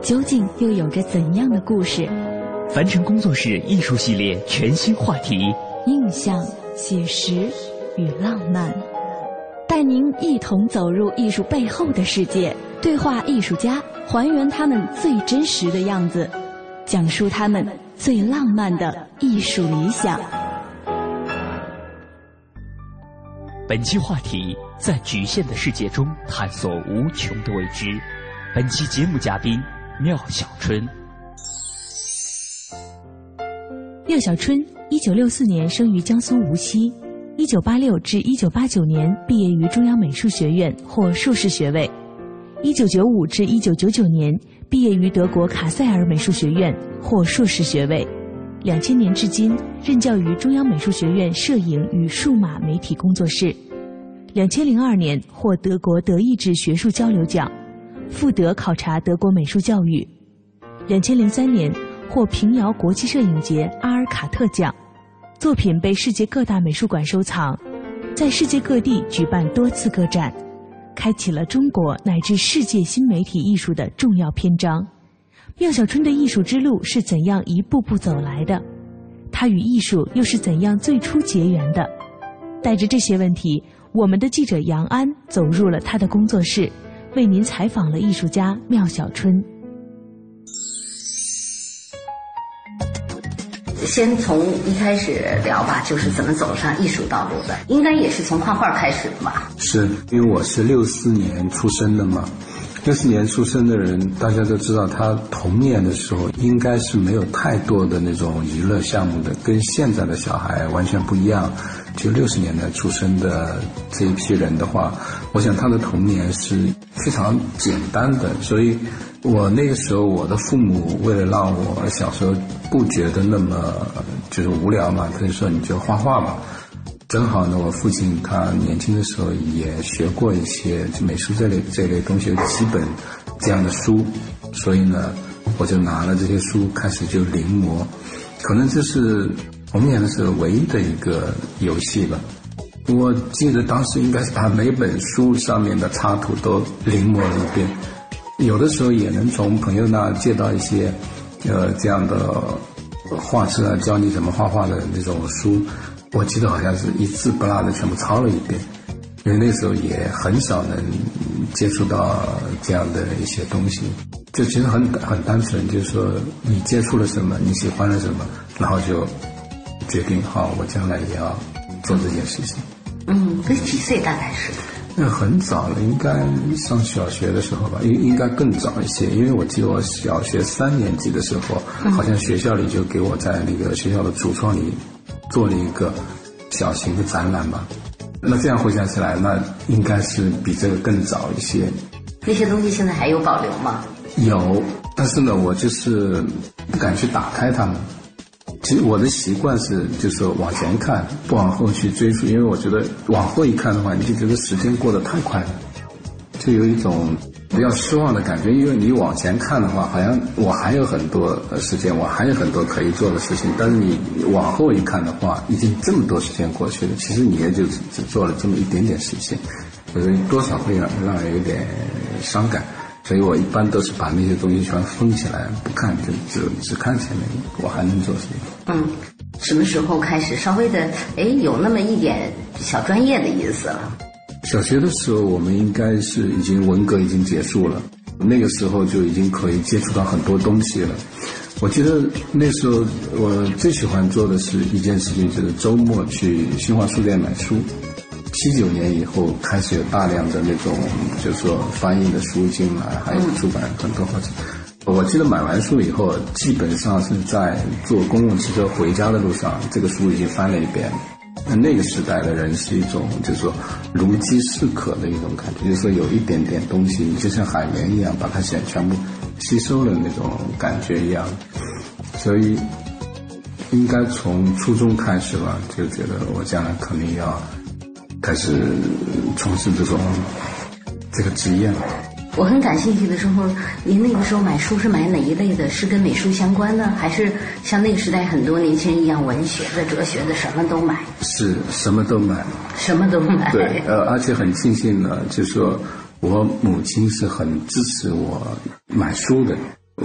究竟又有着怎样的故事？凡尘工作室艺术系列全新话题：印象、写实与浪漫，带您一同走入艺术背后的世界，对话艺术家，还原他们最真实的样子。讲述他们最浪漫的艺术理想。本期话题：在局限的世界中探索无穷的未知。本期节目嘉宾：廖小春。廖小春，一九六四年生于江苏无锡，一九八六至一九八九年毕业于中央美术学院，获硕士学位。一九九五至一九九九年。毕业于德国卡塞尔美术学院，获硕士学位。两千年至今任教于中央美术学院摄影与数码媒体工作室。两千零二年获德国德意志学术交流奖，赴德考察德国美术教育。两千零三年获平遥国际摄影节阿尔卡特奖，作品被世界各大美术馆收藏，在世界各地举办多次个展。开启了中国乃至世界新媒体艺术的重要篇章。缪小春的艺术之路是怎样一步步走来的？他与艺术又是怎样最初结缘的？带着这些问题，我们的记者杨安走入了他的工作室，为您采访了艺术家妙小春。先从一开始聊吧，就是怎么走上艺术道路的，应该也是从画画开始的吧？是因为我是六四年出生的嘛，六四年出生的人，大家都知道，他童年的时候应该是没有太多的那种娱乐项目的，跟现在的小孩完全不一样。就六十年代出生的这一批人的话，我想他的童年是非常简单的，所以。我那个时候，我的父母为了让我小时候不觉得那么就是无聊嘛，他就说你就画画吧。正好呢，我父亲他年轻的时候也学过一些美术这类这类东西的基本这样的书，所以呢，我就拿了这些书开始就临摹。可能这是童年的时候唯一的一个游戏吧。我记得当时应该是把每本书上面的插图都临摹了一遍。有的时候也能从朋友那借到一些，呃，这样的画册啊，教你怎么画画的那种书。我记得好像是一字不落的全部抄了一遍，因为那时候也很少能接触到这样的一些东西。就其实很很单纯，就是说你接触了什么，你喜欢了什么，然后就决定好，我将来也要做这件事情。嗯，跟几岁大概是？那很早了，应该上小学的时候吧，应应该更早一些。因为我记得我小学三年级的时候，好像学校里就给我在那个学校的橱窗里做了一个小型的展览吧。那这样回想起来，那应该是比这个更早一些。那些东西现在还有保留吗？有，但是呢，我就是不敢去打开它们。其实我的习惯是，就是往前看，不往后去追溯，因为我觉得往后一看的话，你就觉得时间过得太快了，就有一种比较失望的感觉。因为你往前看的话，好像我还有很多时间，我还有很多可以做的事情。但是你往后一看的话，已经这么多时间过去了，其实你也就只做了这么一点点事情，所以多少会让让人有点伤感。所以我一般都是把那些东西全封起来，不看，就只只看前面，我还能做什么？嗯，什么时候开始稍微的，哎，有那么一点小专业的意思了？小学的时候，我们应该是已经文革已经结束了，那个时候就已经可以接触到很多东西了。我记得那时候我最喜欢做的是一件事情，就是周末去新华书店买书。七九年以后开始有大量的那种，就是说翻译的书进来，还有出版很多或者。我记得买完书以后，基本上是在坐公共汽车回家的路上，这个书已经翻了一遍。那个时代的人是一种，就是说如饥似渴的一种感觉，就是说有一点点东西，就像海绵一样，把它全全部吸收了那种感觉一样。所以，应该从初中开始吧，就觉得我将来肯定要开始从事这种这个职业。我很感兴趣的时候，您那个时候买书是买哪一类的？是跟美术相关的，还是像那个时代很多年轻人一样，文学的、哲学的，什么都买？是什么都买，什么都买。对，呃，而且很庆幸呢，就是说我母亲是很支持我买书的。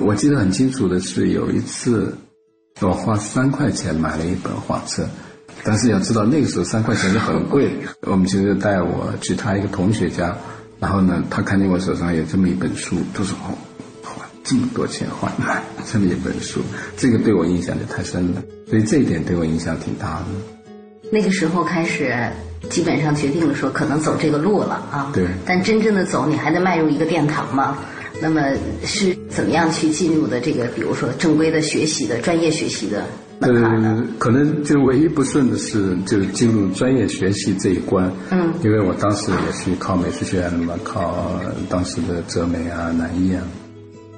我记得很清楚的是，有一次我花三块钱买了一本画册，但是要知道那个时候三块钱是很贵。我们其实带我去他一个同学家。然后呢，他看见我手上有这么一本书，他说：“哦，花这么多钱换来这么一本书，这个对我印象就太深了。所以这一点对我影响挺大的。”那个时候开始，基本上决定了说可能走这个路了啊。对。但真正的走，你还得迈入一个殿堂嘛。那么是怎么样去进入的这个，比如说正规的学习的专业学习的？呃，可能就唯一不顺的是，就进入专业学习这一关。嗯，因为我当时也是考美术学院的嘛，考当时的浙美啊、南艺啊。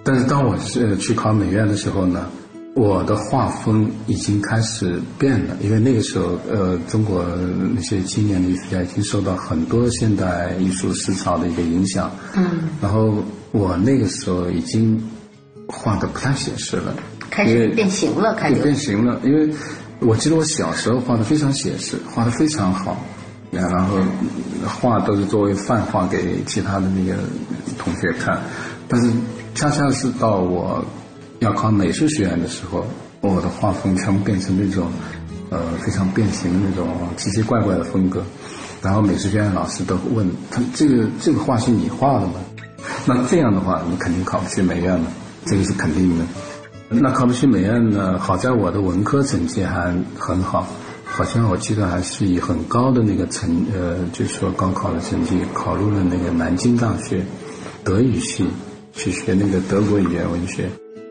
但是当我是去考美院的时候呢，我的画风已经开始变了，因为那个时候，呃，中国那些青年的艺术家已经受到很多现代艺术思潮的一个影响。嗯，然后我那个时候已经画的不太写实了。开始变形了，开始变形了。因为我记得我小时候画的非常写实，画的非常好，然后画都是作为范画给其他的那个同学看。但是恰恰是到我要考美术学院的时候，我的画风全部变成那种呃非常变形的那种奇奇怪怪的风格。然后美术学院老师都问他：“这个这个画是你画的吗？” 那这样的话，你肯定考不去美院了，这个是肯定的。那考不起美院呢？好在我的文科成绩还很好，好像我记得还是以很高的那个成呃，就是说高考的成绩考入了那个南京大学德语系，去学那个德国语言文学。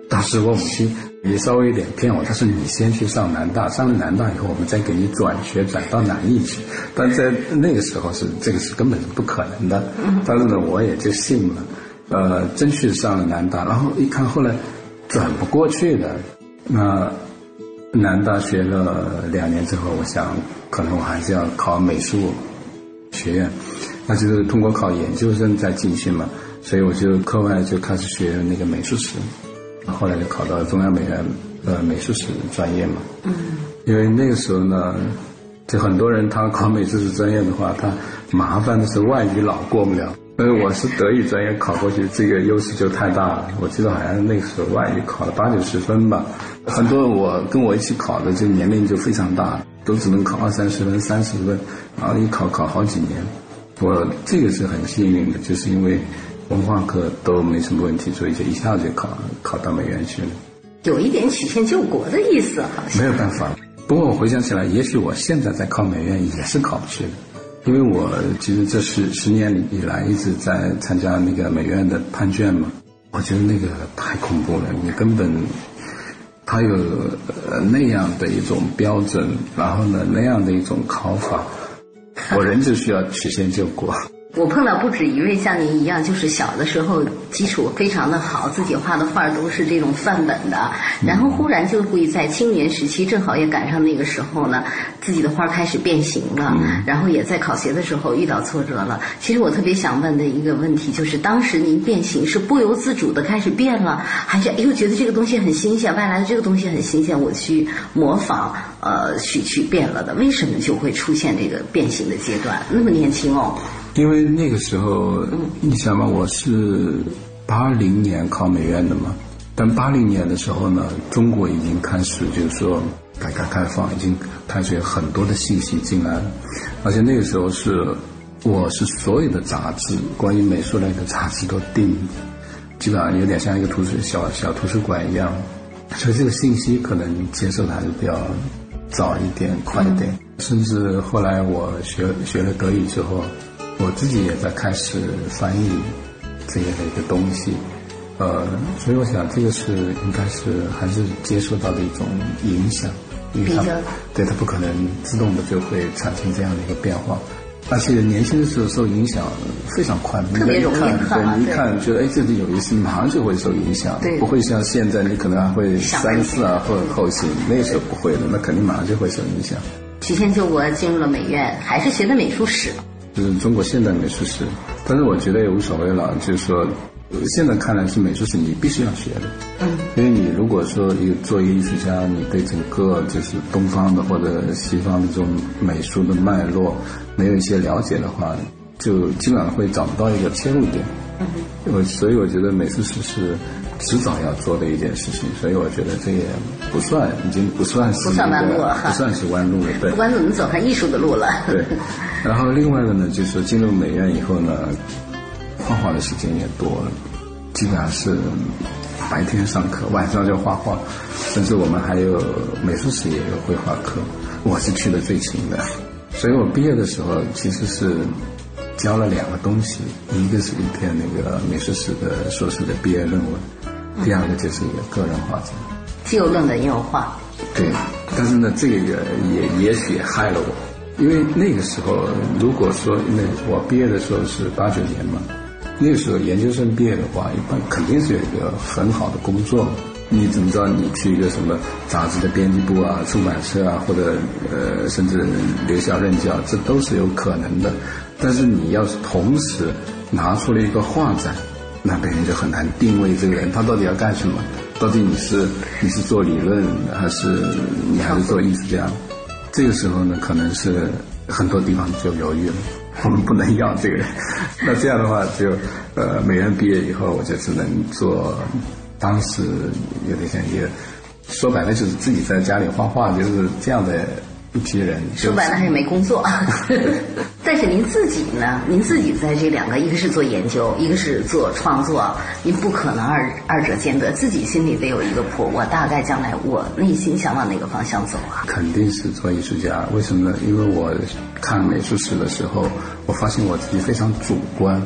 当时我母亲也稍微有点骗我，她说你先去上南大，上了南大以后，我们再给你转学转到南艺去。但在那个时候是这个是根本是不可能的。但是呢，我也就信了，呃，真去上了南大，然后一看后来。转不过去的，那南大学了两年之后，我想可能我还是要考美术学院，那就是通过考研究生再进去嘛，所以我就课外就开始学那个美术史，后来就考到中央美院呃美术史专业嘛。嗯。因为那个时候呢，就很多人他考美术史专业的话，他麻烦的是外语老过不了。呃，我是德语专业考过去，这个优势就太大了。我记得好像那个时候外语考了八九十分吧，很多我跟我一起考的，就年龄就非常大，都只能考二三十分、三十分，然后一考考好几年。我这个是很幸运的，就是因为文化课都没什么问题，所以就一下子就考考到美院去了。有一点曲线救国的意思，好像。没有办法，不过我回想起来，也许我现在在考美院也是考不去的。因为我其实这十十年以来一直在参加那个美院的判卷嘛，我觉得那个太恐怖了，你根本，他有那样的一种标准，然后呢那样的一种考法，我人就需要曲线救国。我碰到不止一位像您一样，就是小的时候基础非常的好，自己画的画都是这种范本的，然后忽然就会在青年时期，正好也赶上那个时候呢，自己的画开始变形了，然后也在考学的时候遇到挫折了。其实我特别想问的一个问题就是，当时您变形是不由自主的开始变了，还是又觉得这个东西很新鲜，外来的这个东西很新鲜，我去模仿，呃，去去变了的？为什么就会出现这个变形的阶段？那么年轻哦。因为那个时候，你想嘛，我是八零年考美院的嘛，但八零年的时候呢，中国已经开始就是说改革开放，已经开始有很多的信息进来了，而且那个时候是，我是所有的杂志，关于美术类的杂志都订，基本上有点像一个图书小小图书馆一样，所以这个信息可能接受的还是比较早一点、快一点。甚至后来我学学了德语之后，我自己也在开始翻译这样的一个东西。呃，所以我想这个是应该是还是接受到的一种影响，因为它对它不可能自动的就会产生这样的一个变化。而且年轻的时候受影响非常快，特别容易对，你一看觉得哎这里有意思，马上就会受影响，不会像现在你可能还会三思啊或者后行，那时候不会的，那肯定马上就会受影响。曲线救国进入了美院，还是学的美术史，就是中国现代美术史，但是我觉得也无所谓了，就是说。现在看来是美术史，你必须要学的。嗯，因为你如果说一个做一个艺术家，你对整个就是东方的或者西方的这种美术的脉络没有一些了解的话，就基本上会找不到一个切入点。嗯，我所以我觉得美术史是迟早要做的一件事情，所以我觉得这也不算，已经不算是不算弯路不算是弯路了。对，不管怎么走上艺术的路了。对，然后另外的呢，就是进入美院以后呢。画画的时间也多了，基本上是白天上课，晚上就画画，甚至我们还有美术史也有绘画课，我是去的最勤的，所以我毕业的时候其实是交了两个东西，一个是一篇那个美术史的硕士的毕业论文，第二个就是一个个人画展，既有论文也有画。对，但是呢，这个也也许害了我，因为那个时候如果说那我毕业的时候是八九年嘛。那个时候研究生毕业的话，一般肯定是有一个很好的工作。你怎么知道？你去一个什么杂志的编辑部啊、出版社啊，或者呃，甚至留校任教，这都是有可能的。但是你要是同时拿出了一个画展，那别人就很难定位这个人，他到底要干什么？到底你是你是做理论，还是你还是做艺术家？这个时候呢，可能是很多地方就犹豫了。我们不能要这个人，那这样的话，就呃，美院毕业以后，我就只能做，当时有点像一个，说白了就是自己在家里画画，就是这样的。一批人说白了还是没工作，但是您自己呢？您自己在这两个，一个是做研究，一个是做创作，您不可能二二者兼得，自己心里得有一个谱。我大概将来我内心想往哪个方向走啊？肯定是做艺术家。为什么呢？因为我看美术史的时候，我发现我自己非常主观。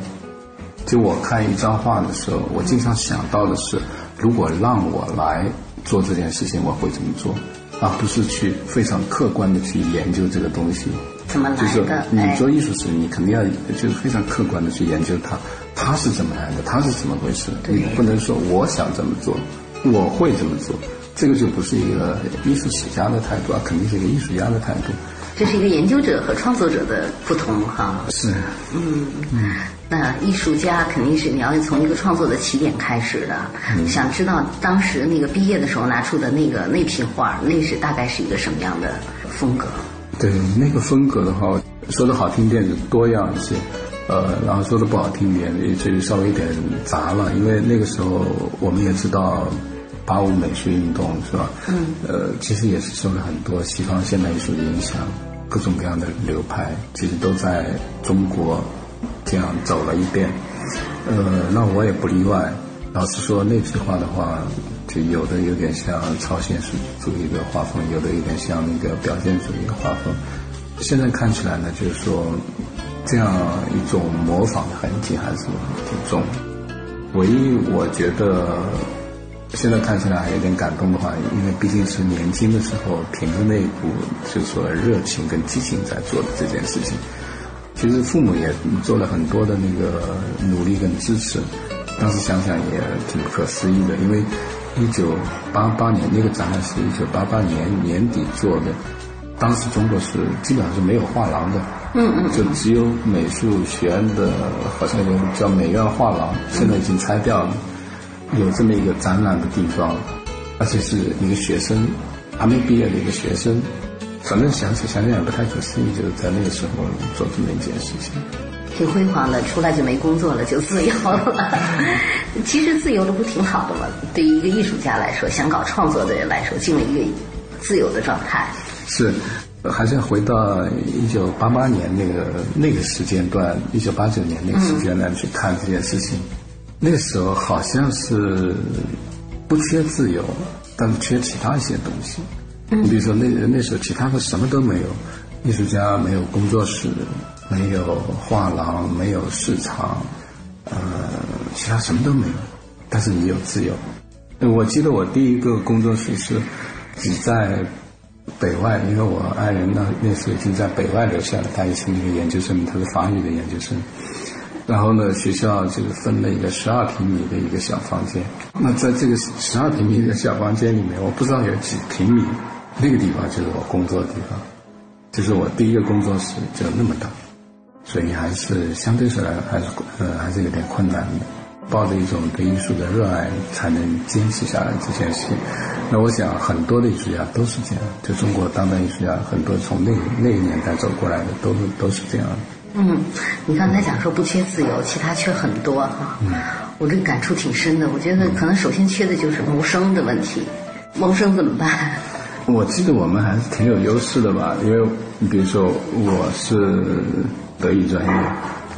就我看一张画的时候，我经常想到的是，如果让我来做这件事情，我会怎么做？而不是去非常客观的去研究这个东西，怎么来的？就是你做艺术史，你肯定要就是非常客观的去研究它，它是怎么来的，它是怎么回事？你不能说我想怎么做，我会怎么做，这个就不是一个艺术史家的态度啊，肯定是一个艺术家的态度。这是一个研究者和创作者的不同哈。是。嗯嗯。那艺术家肯定是你要从一个创作的起点开始的。想知道当时那个毕业的时候拿出的那个那批画，那是大概是一个什么样的风格？对，那个风格的话，说的好听点就多样一些，呃，然后说的不好听点，也就稍微有点杂了。因为那个时候我们也知道。八五美术运动是吧？嗯。呃，其实也是受了很多西方现代艺术的影响，各种各样的流派，其实都在中国这样走了一遍。呃，那我也不例外。老实说，那句话的话，就有的有点像超现实主义的画风，有的有点像那个表现主义的画风。现在看起来呢，就是说这样一种模仿的痕迹还是挺重。唯一我觉得。现在看起来还有点感动的话，因为毕竟是年轻的时候，凭着那一股就是说热情跟激情在做的这件事情。其实父母也做了很多的那个努力跟支持。当时想想也挺不可思议的，因为一九八八年那个展览是一九八八年年底做的，当时中国是基本上是没有画廊的，嗯嗯，就只有美术学院的，好像有叫美院画廊，现在已经拆掉了。有这么一个展览的地方，而且是一个学生还没毕业的一个学生，反正想起想想也不太可思议，就是在那个时候做这么一件事情，挺辉煌的。出来就没工作了，就自由了。其实自由的不挺好的吗？对于一个艺术家来说，想搞创作的人来说，进了一个自由的状态。是，还是要回到一九八八年那个那个时间段，一九八九年那个时间段去看这件事情。那时候好像是不缺自由，但是缺其他一些东西。你比如说那那时候其他的什么都没有，艺术家没有工作室，没有画廊，没有市场，呃，其他什么都没有，但是你有自由。我记得我第一个工作室是只在北外，因为我爱人呢那时候已经在北外留下了，他也是那个研究生，他是法语的研究生。然后呢，学校就是分了一个十二平米的一个小房间。那在这个十二平米的小房间里面，我不知道有几平米，那个地方就是我工作的地方，就是我第一个工作室就那么大，所以还是相对说来还是呃还是有点困难的。抱着一种对艺术的热爱，才能坚持下来这件事。那我想很多的艺术家都是这样，就中国当代艺术家很多从那那个年代走过来的，都都是这样的。嗯，你刚才讲说不缺自由，其他缺很多哈。嗯，我这感触挺深的。我觉得可能首先缺的就是谋生的问题，谋生怎么办？我记得我们还是挺有优势的吧，因为你比如说我是德语专业，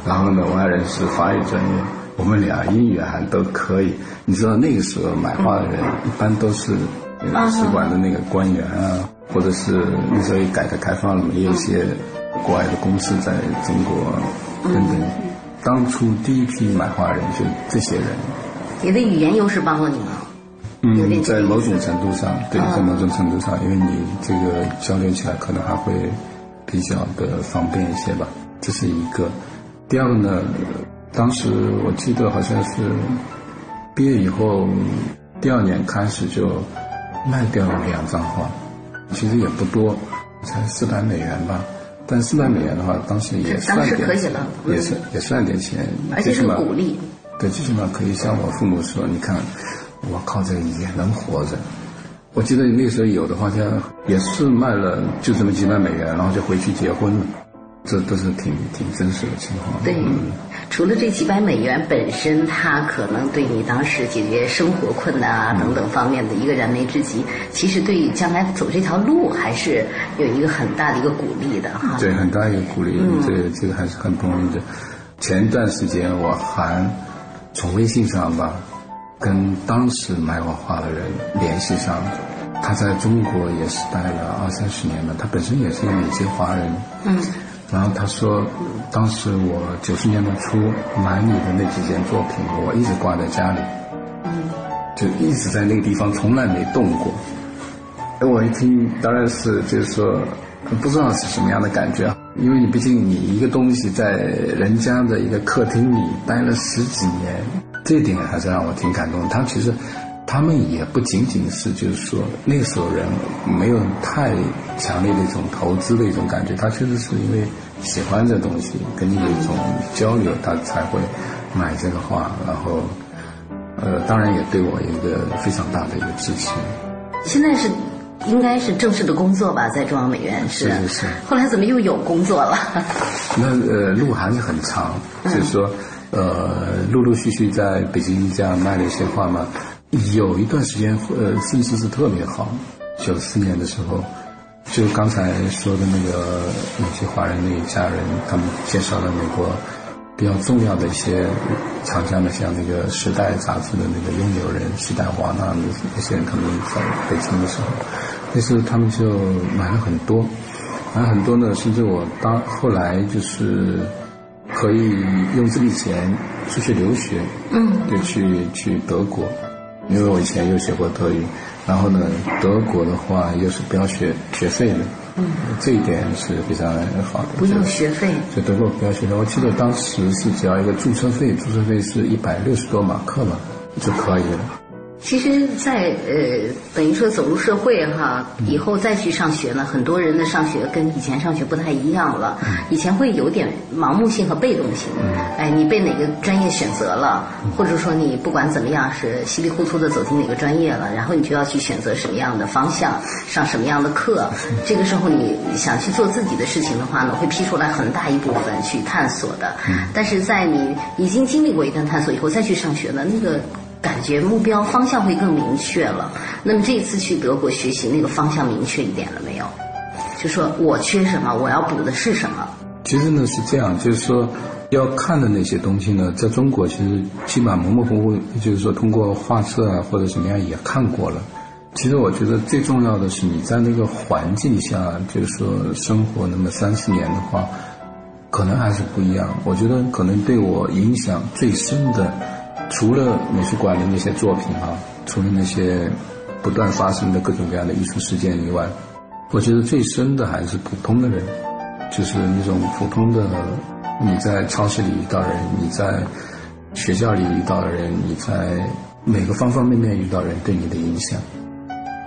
然后呢，我爱人是法语专业，我们俩英语还都可以。你知道那个时候买画的人一般都是使馆的那个官员啊，或者是那时候改革开放了嘛，也有一些。国外的公司在中国等等，当初第一批买画人就这些人。你的语言优势帮了你吗？嗯，在某种程度上，对，在某种程度上，因为你这个交流起来可能还会比较的方便一些吧，这是一个。第二个呢，当时我记得好像是毕业以后第二年开始就卖掉了两张画，其实也不多，才四百美元吧。但四万美元的话，当时也算点，也算也算点钱，而且是鼓励。对，最起码可以向我父母说：“你看，我靠这个也能活着。”我记得那时候有的话，像也是卖了就这么几万美元，然后就回去结婚了。这都是挺挺真实的情况。对，除了这几百美元本身，它可能对你当时解决生活困难啊等等方面的一个燃眉之急，其实对将来走这条路还是有一个很大的一个鼓励的哈。对，很大一个鼓励，这个这个还是很不容易的。前一段时间我还从微信上吧，跟当时买我画的人联系上了。他在中国也是待了二三十年了，他本身也是一个美籍华人。嗯。然后他说，当时我九十年代初买你的那几件作品，我一直挂在家里，就一直在那个地方，从来没动过。哎，我一听，当然是就是说，不知道是什么样的感觉，因为你毕竟你一个东西在人家的一个客厅里待了十几年，这点还是让我挺感动。他其实。他们也不仅仅是，就是说那个时候人没有太强烈的一种投资的一种感觉，他确实是因为喜欢这东西，跟你有一种交流，他才会买这个画，然后，呃，当然也对我有一个非常大的一个支持。现在是应该是正式的工作吧，在中央美院是。是是是。后来怎么又有工作了？那呃，路还是很长，就是说，呃，陆陆续续在北京这样卖了一些画嘛。有一段时间，呃，甚至是特别好。九四年的时候，就刚才说的那个那些华人那一家人，他们介绍了美国比较重要的一些厂家的，像那个《时代》杂志的那个拥有人时代华纳那那些人，他们在北京的时候，那时候他们就买了很多，买了很多呢，甚至我当后来就是可以用这笔钱出去留学，嗯，就去去德国。因为我以前又学过德语，然后呢，德国的话又是不要学学费的，嗯，这一点是非常好的。不用学费。就德国不要学费，我记得当时是只要一个注册费，注册费是一百六十多马克吧，就可以了。其实，在呃，等于说走入社会哈，以后再去上学呢，很多人的上学跟以前上学不太一样了。以前会有点盲目性和被动性，哎，你被哪个专业选择了，或者说你不管怎么样是稀里糊涂的走进哪个专业了，然后你就要去选择什么样的方向，上什么样的课。这个时候你想去做自己的事情的话呢，会批出来很大一部分去探索的。但是在你已经经历过一段探索以后再去上学呢，那个。感觉目标方向会更明确了。那么这次去德国学习，那个方向明确一点了没有？就说我缺什么，我要补的是什么？其实呢是这样，就是说要看的那些东西呢，在中国其实基本上模模糊糊，就是说通过画册啊或者怎么样也看过了。其实我觉得最重要的是你在那个环境下，就是说生活那么三四年的话，可能还是不一样。我觉得可能对我影响最深的，除了美术馆的那些作品啊，除了那些不断发生的各种各样的艺术事件以外，我觉得最深的还是普通的人，就是那种普通的你在超市里遇到人，你在学校里遇到的人，你在每个方方面面遇到人对你的影响。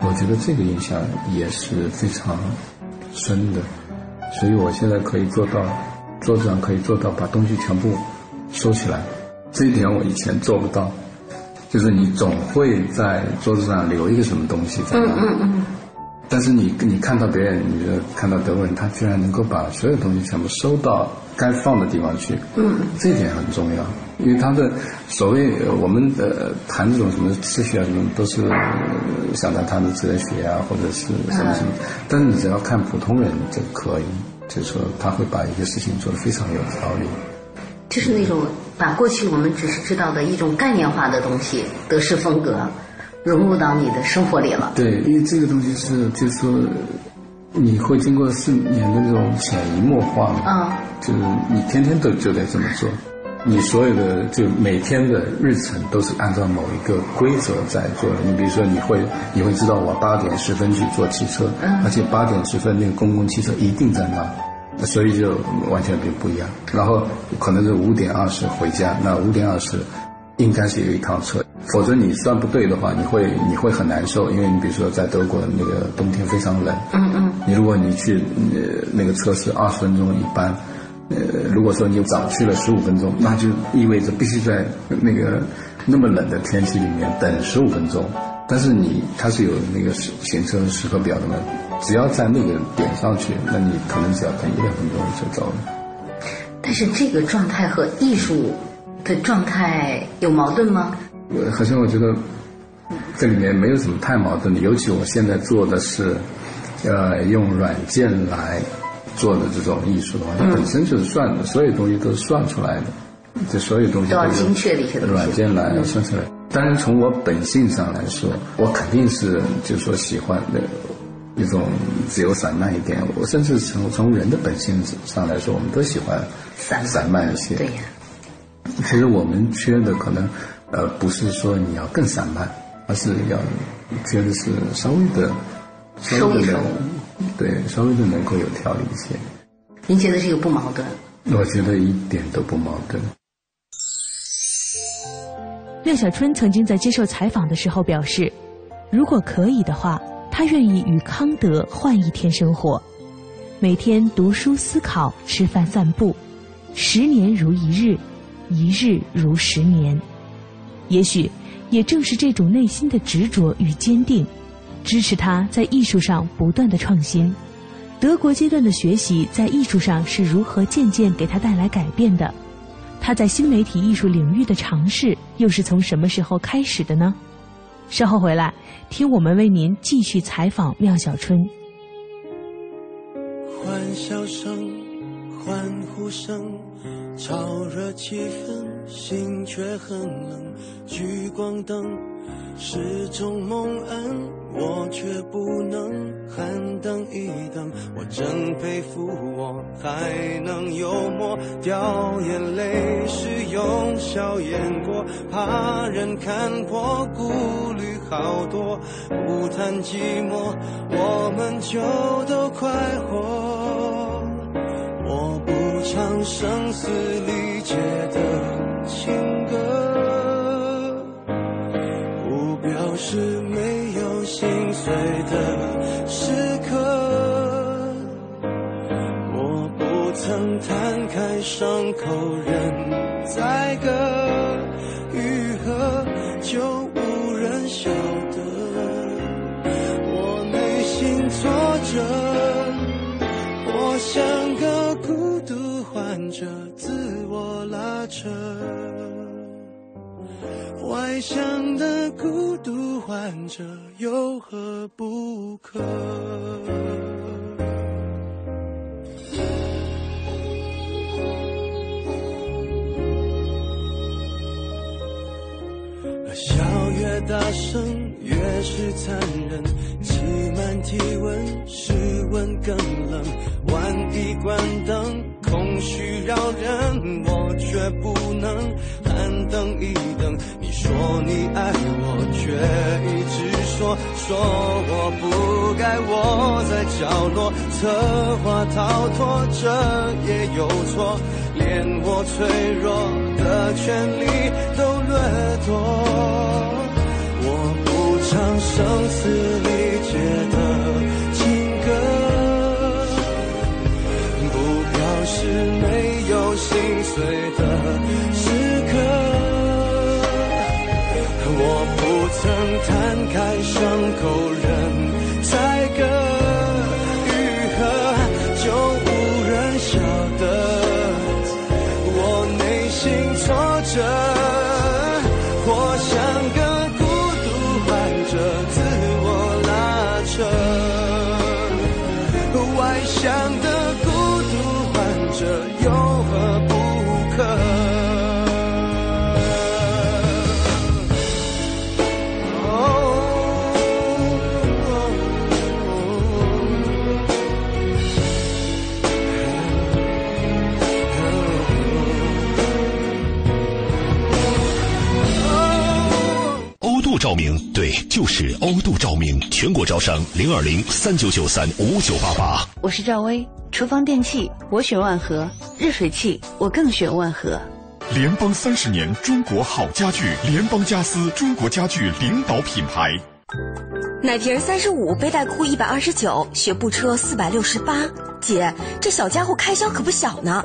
我觉得这个印象也是非常深的，所以我现在可以做到，桌子上可以做到把东西全部收起来，这一点我以前做不到，就是你总会在桌子上留一个什么东西在那。嗯嗯嗯。但是你你看到别人，你就看到德国人，他居然能够把所有东西全部收到该放的地方去。嗯。这一点很重要。因为他的所谓我们的谈这种什么秩序啊什么，都是想到他的哲学啊或者是什么什么，但是你只要看普通人就可以，就是说他会把一个事情做得非常有条理。就是那种把过去我们只是知道的一种概念化的东西，德式风格融入到你的生活里了。对，因为这个东西是就是说你会经过四年的那种潜移默化嘛，啊，就是你天天都就得这么做。你所有的就每天的日程都是按照某一个规则在做的。你比如说，你会你会知道我八点十分去坐汽车，而且八点十分那个公共汽车一定在那，所以就完全不不一样。然后可能是五点二十回家，那五点二十应该是有一趟车，否则你算不对的话，你会你会很难受。因为你比如说在德国那个冬天非常冷，嗯嗯，你如果你去呃那个车是二十分钟一班。呃，如果说你早去了十五分钟，那就意味着必须在那个那么冷的天气里面等十五分钟。但是你它是有那个行车时刻表的嘛，只要在那个点上去，那你可能只要等一两分钟就走了。但是这个状态和艺术的状态有矛盾吗？我好像我觉得这里面没有什么太矛盾的，尤其我现在做的是，呃，用软件来。做的这种艺术的话，它本身就是算的，所有东西都是算出来的，这所有东西都精确的一些软件来算出来。当然，从我本性上来说，我肯定是就是说喜欢的一种自由散漫一点。我甚至从从人的本性上来说，我们都喜欢散散漫一些。对呀。其实我们缺的可能，呃，不是说你要更散漫，而是要缺的是稍微的稍微的。对，稍微的能够有条理一些。您觉得这个不矛盾？我觉得一点都不矛盾。廖小春曾经在接受采访的时候表示，如果可以的话，他愿意与康德换一天生活，每天读书、思考、吃饭、散步，十年如一日，一日如十年。也许，也正是这种内心的执着与坚定。支持他在艺术上不断的创新。德国阶段的学习在艺术上是如何渐渐给他带来改变的？他在新媒体艺术领域的尝试又是从什么时候开始的呢？稍后回来，听我们为您继续采访妙小春。欢笑声，欢呼声，燥热气氛，心却很冷。聚光灯。是种蒙恩，我一等。我真佩服我还能幽默，掉眼泪是用笑掩过，怕人看破，顾虑好多。不谈寂寞，我们就都快活。我不唱声嘶力竭的情伤口任宰割，愈合就无人晓得。我内心挫折，我像个孤独患者，自我拉扯。外向的孤独患者有何不可？笑越大声，越是残忍，挤满体温，室温更冷，晚意关灯，空虚扰人，我却不能喊等一等。你说你爱我，却一直说我不该窝在角落，策划逃脱，这也有错，连我脆弱的权利都掠夺。我不唱声嘶力竭的情歌，不表示没有心碎的时刻。我不曾摊开伤口就是欧度照明，全国招商零二零三九九三五九八八。我是赵薇，厨房电器我选万和，热水器我更选万和。联邦三十年，中国好家具，联邦家私，中国家具领导品牌。奶瓶三十五，背带裤一百二十九，学步车四百六十八。姐，这小家伙开销可不小呢。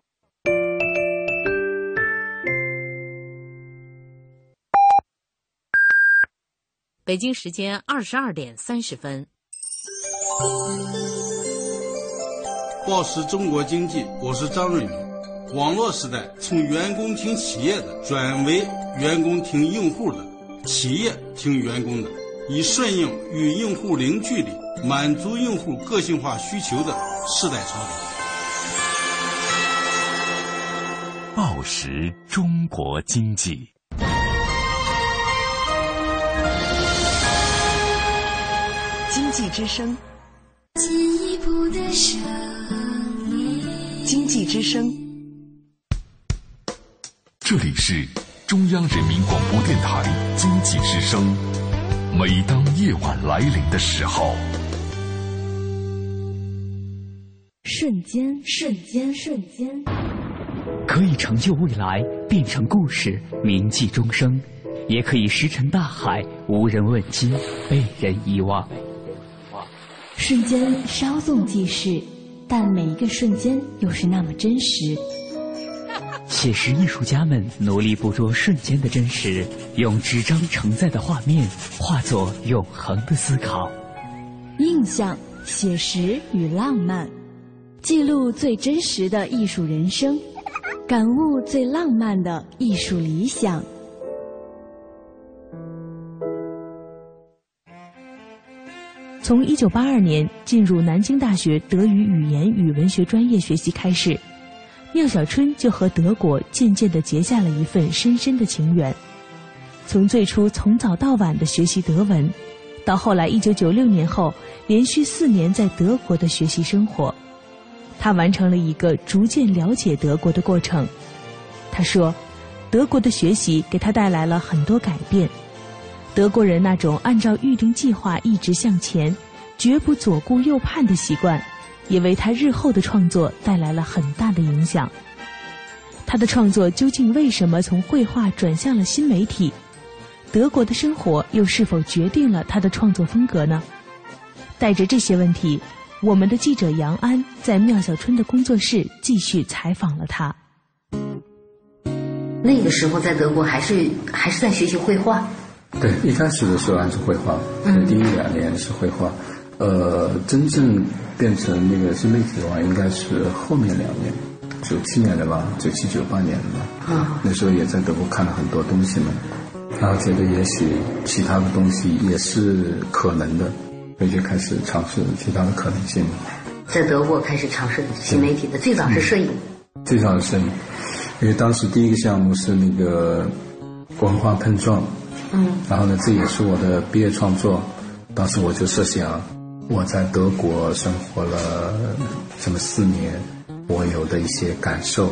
北京时间二十二点三十分。报时中国经济，我是张瑞敏。网络时代，从员工听企业的，转为员工听用户的，企业听员工的，以顺应与用户零距离、满足用户个性化需求的时代潮流。报时中国经济。经济之声，进一步的声音。经济之声，这里是中央人民广播电台经济之声。每当夜晚来临的时候，瞬间，瞬间，瞬间，可以成就未来，变成故事，铭记终生；也可以石沉大海，无人问津，被人遗忘。瞬间稍纵即逝，但每一个瞬间又是那么真实。写实艺术家们努力捕捉瞬间的真实，用纸张承载的画面化作永恒的思考。印象、写实与浪漫，记录最真实的艺术人生，感悟最浪漫的艺术理想。从一九八二年进入南京大学德语语言与文学专业学习开始，缪小春就和德国渐渐地结下了一份深深的情缘。从最初从早到晚的学习德文，到后来一九九六年后连续四年在德国的学习生活，他完成了一个逐渐了解德国的过程。他说，德国的学习给他带来了很多改变。德国人那种按照预定计划一直向前，绝不左顾右盼的习惯，也为他日后的创作带来了很大的影响。他的创作究竟为什么从绘画转向了新媒体？德国的生活又是否决定了他的创作风格呢？带着这些问题，我们的记者杨安在缪小春的工作室继续采访了他。那个时候在德国还是还是在学习绘画。对，一开始的时候还是绘画，嗯，第一两年是绘画，呃，真正变成那个新媒体的话，应该是后面两年，九七年的吧，九七九八年的吧，啊，那时候也在德国看了很多东西嘛，然后觉得也许其他的东西也是可能的，所以就开始尝试其他的可能性。在德国开始尝试新媒体的，最早是摄影，最早是摄影，因为当时第一个项目是那个文化碰撞。嗯，然后呢，这也是我的毕业创作。当时我就设想，我在德国生活了这么四年，我有的一些感受，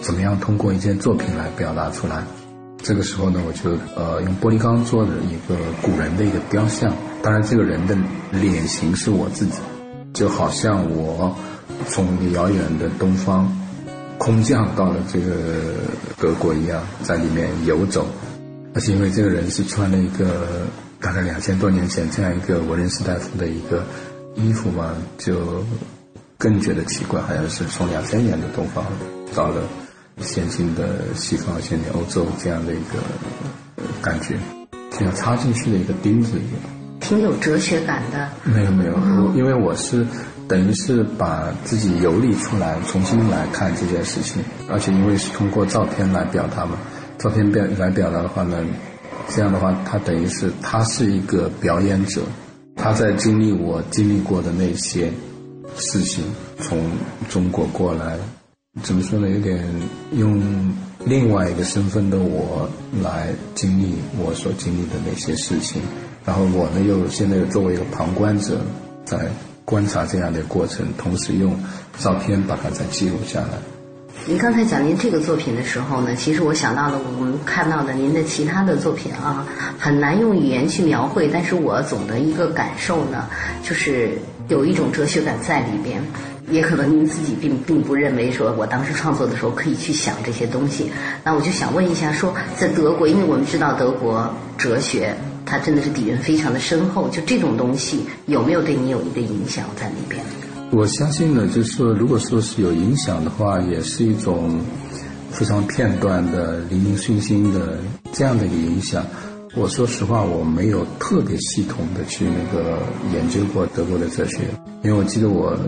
怎么样通过一件作品来表达出来？这个时候呢，我就呃用玻璃钢做的一个古人的一个雕像。当然，这个人的脸型是我自己，就好像我从遥远的东方空降到了这个德国一样，在里面游走。而且因为这个人是穿了一个大概两千多年前这样一个文人士大夫的一个衣服嘛，就更觉得奇怪，好像是从两千年的东方到了先进的西方、先进欧洲这样的一个感觉，像插进去的一个钉子一样。挺有哲学感的。没有没有，我因为我是等于是把自己游历出来，重新来看这件事情，而且因为是通过照片来表达嘛。照片表来表达的话呢，这样的话，他等于是他是一个表演者，他在经历我经历过的那些事情，从中国过来，怎么说呢？有点用另外一个身份的我来经历我所经历的那些事情，然后我呢又现在又作为一个旁观者，在观察这样的过程，同时用照片把它再记录下来。您刚才讲您这个作品的时候呢，其实我想到了我们看到的您的其他的作品啊，很难用语言去描绘，但是我总的一个感受呢，就是有一种哲学感在里边，也可能您自己并并不认为说我当时创作的时候可以去想这些东西。那我就想问一下，说在德国，因为我们知道德国哲学它真的是底蕴非常的深厚，就这种东西有没有对你有一个影响在里边？我相信呢，就是说，如果说是有影响的话，也是一种非常片段的、零零星星的这样的一个影响。我说实话，我没有特别系统的去那个研究过德国的哲学，因为我记得我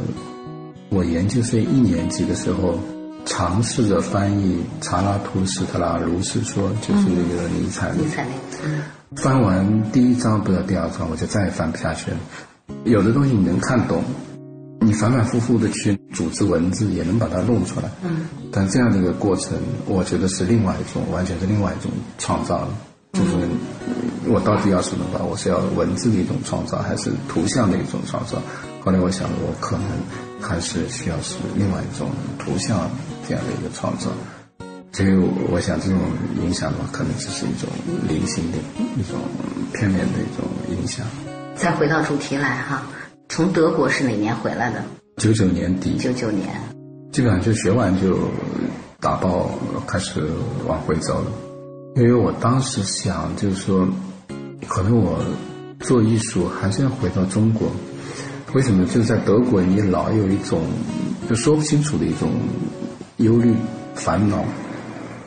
我研究生一年级的时候，尝试着翻译查拉图斯特拉如是说，就是那个尼采。尼采那个。翻完第一章不到第二章，我就再也翻不下去了。有的东西你能看懂。你反反复复的去组织文字，也能把它弄出来。嗯。但这样的一个过程，我觉得是另外一种，完全是另外一种创造了。就是我到底要什么吧？我是要文字的一种创造，还是图像的一种创造？后来我想，我可能还是需要是另外一种图像这样的一个创造。所以我想，这种影响的话，可能只是一种零星的一种片面的一种影响。再回到主题来哈。从德国是哪年回来的？九九年底。九九年，基本上就学完就打包开始往回走了。因为我当时想，就是说，可能我做艺术还是要回到中国。为什么？就是在德国，你老有一种就说不清楚的一种忧虑、烦恼。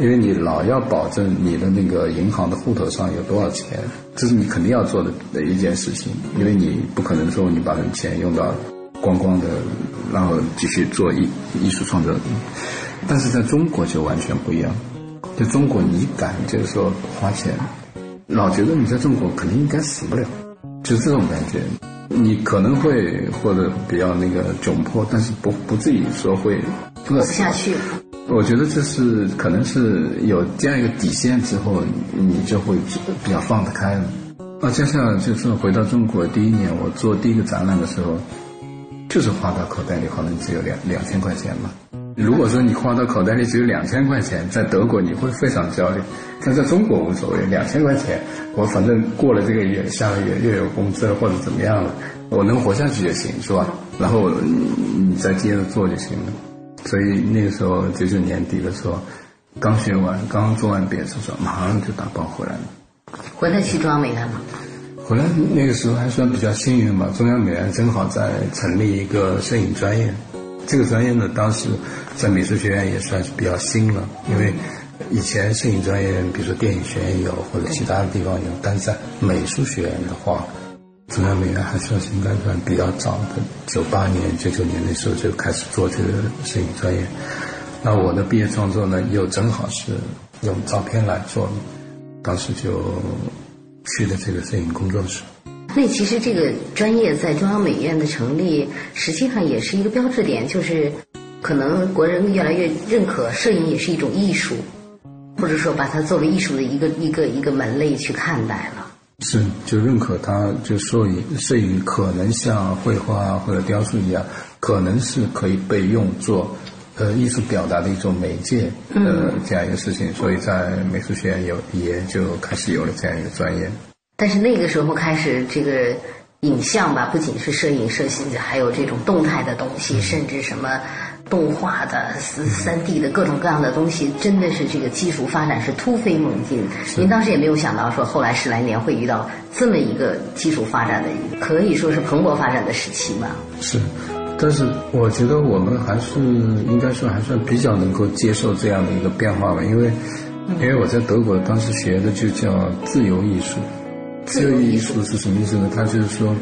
因为你老要保证你的那个银行的户头上有多少钱，这是你肯定要做的的一件事情。因为你不可能说你把钱用到光光的，然后继续做艺艺术创作。但是在中国就完全不一样，在中国你敢就是说花钱，老觉得你在中国肯定应该死不了，就这种感觉。你可能会活得比较那个窘迫，但是不不至于说会活不下去。我觉得这是可能是有这样一个底线之后，你就会比较放得开了。啊，加上就是回到中国第一年，我做第一个展览的时候，就是花到口袋里可能只有两两千块钱嘛。如果说你花到口袋里只有两千块钱，在德国你会非常焦虑，但在中国无所谓，两千块钱，我反正过了这个月，下个月又有工资了或者怎么样了，我能活下去就行，是吧？然后你再接着做就行了。所以那个时候九九年底的时候，刚学完，刚做完别的时候，马上就打包回来了。回来去中央美院吗？回来那个时候还算比较幸运吧，中央美院正好在成立一个摄影专业。这个专业呢，当时在美术学院也算是比较新了，因为以前摄影专业，比如说电影学院有，或者其他的地方有，但是在美术学院的话，中央美院还算是应该算比较早的，九八年、九九年那时候就开始做这个摄影专业。那我的毕业创作呢，又正好是用照片来做，当时就去了这个摄影工作室。那其实这个专业在中央美院的成立，实际上也是一个标志点，就是可能国人越来越认可摄影也是一种艺术，或者说把它作为艺术的一个一个一个门类去看待了。是，就认可它，就摄影摄影可能像绘画或者雕塑一样，可能是可以被用作呃艺术表达的一种媒介呃这样一个事情，所以在美术学院有也就开始有了这样一个专业。但是那个时候开始，这个影像吧，不仅是摄影、摄影，还有这种动态的东西，甚至什么动画的、三三 D 的各种各样的东西，真的是这个技术发展是突飞猛进。您当时也没有想到说，后来十来年会遇到这么一个技术发展的，可以说是蓬勃发展的时期吧？是，但是我觉得我们还是应该说还算比较能够接受这样的一个变化吧，因为因为我在德国当时学的就叫自由艺术。自由艺术是什么意思呢？它就是说，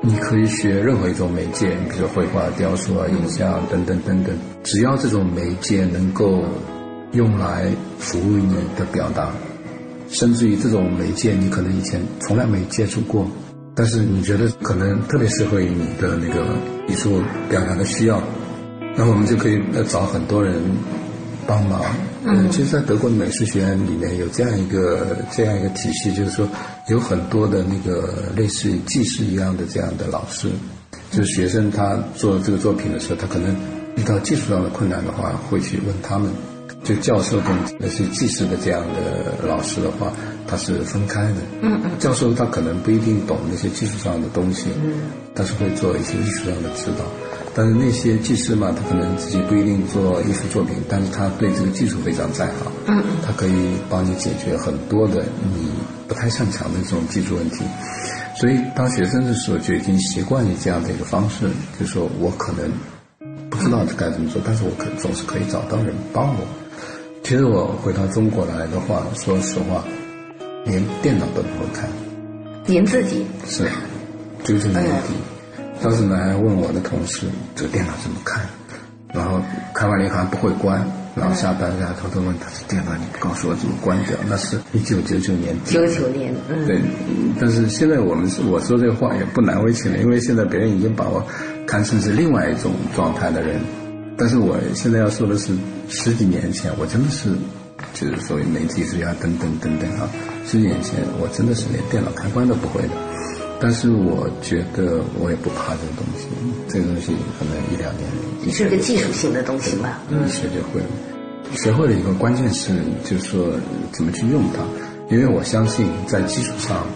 你可以学任何一种媒介，比如绘画、雕塑啊、影像等等等等，只要这种媒介能够用来服务你的表达，甚至于这种媒介你可能以前从来没接触过，但是你觉得可能特别适合于你的那个艺术表达的需要，那我们就可以找很多人帮忙。嗯，其实，在德国的美术学院里面有这样一个这样一个体系，就是说。有很多的那个类似于技师一样的这样的老师，就是学生他做这个作品的时候，他可能遇到技术上的困难的话，会去问他们。就教授跟那些技师的这样的老师的话，他是分开的。嗯嗯。教授他可能不一定懂那些技术上的东西，嗯，但是会做一些艺术上的指导。但是那些技师嘛，他可能自己不一定做艺术作品，但是他对这个技术非常在行。嗯嗯。他可以帮你解决很多的你。不太擅长的这种技术问题，所以当学生的时候就已经习惯于这样的一个方式，就是说我可能不知道该怎么做，但是我可总是可以找到人帮我。其实我回到中国来的话，说实话，连电脑都不会看。您自己是就是年底，当时呢还问我的同事这个电脑怎么看，然后开完了以后还不会关。然后下班，然后偷偷问他这电脑，你不告诉我怎么关掉？那是一九九九年。九九年，嗯。对，但是现在我们我说这个话也不难为情了，因为现在别人已经把我看成是另外一种状态的人。但是我现在要说的是，十几年前我真的是，就是所谓媒体之家等等等等啊。十几年前我真的是连电脑开关都不会的。但是我觉得我也不怕这个东西，这个东西可能一两年。是个技术性的东西吧？一学就会了。学会了以后关键是，就是说怎么去用它。因为我相信，在技术上，